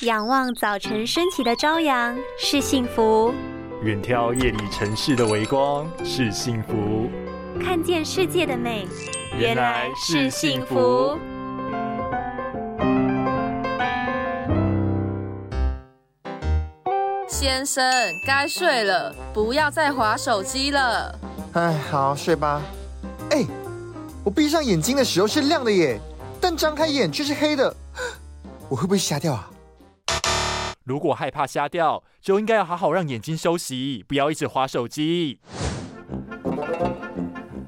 仰望早晨升起的朝阳是幸福，远眺夜里城市的微光是幸福，看见世界的美原来是幸福。先生，该睡了，不要再划手机了。哎，好，睡吧。哎，我闭上眼睛的时候是亮的耶，但张开眼却是黑的，我会不会瞎掉啊？如果害怕瞎掉，就应该要好好让眼睛休息，不要一直划手机。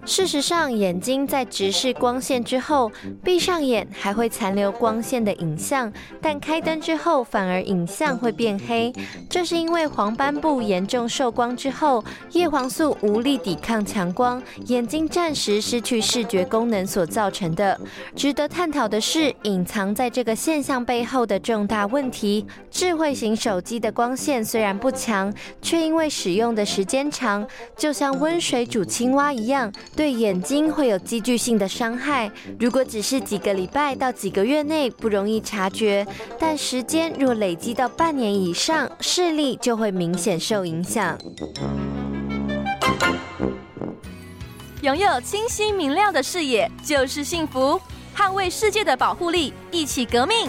事实上，眼睛在直视光线之后，闭上眼还会残留光线的影像，但开灯之后反而影像会变黑。这是因为黄斑部严重受光之后，叶黄素无力抵抗强光，眼睛暂时失去视觉功能所造成的。值得探讨的是，隐藏在这个现象背后的重大问题：智慧型手机的光线虽然不强，却因为使用的时间长，就像温水煮青蛙一样。对眼睛会有积聚性的伤害。如果只是几个礼拜到几个月内不容易察觉，但时间若累积到半年以上，视力就会明显受影响。拥有清晰明亮的视野就是幸福，捍卫世界的保护力，一起革命。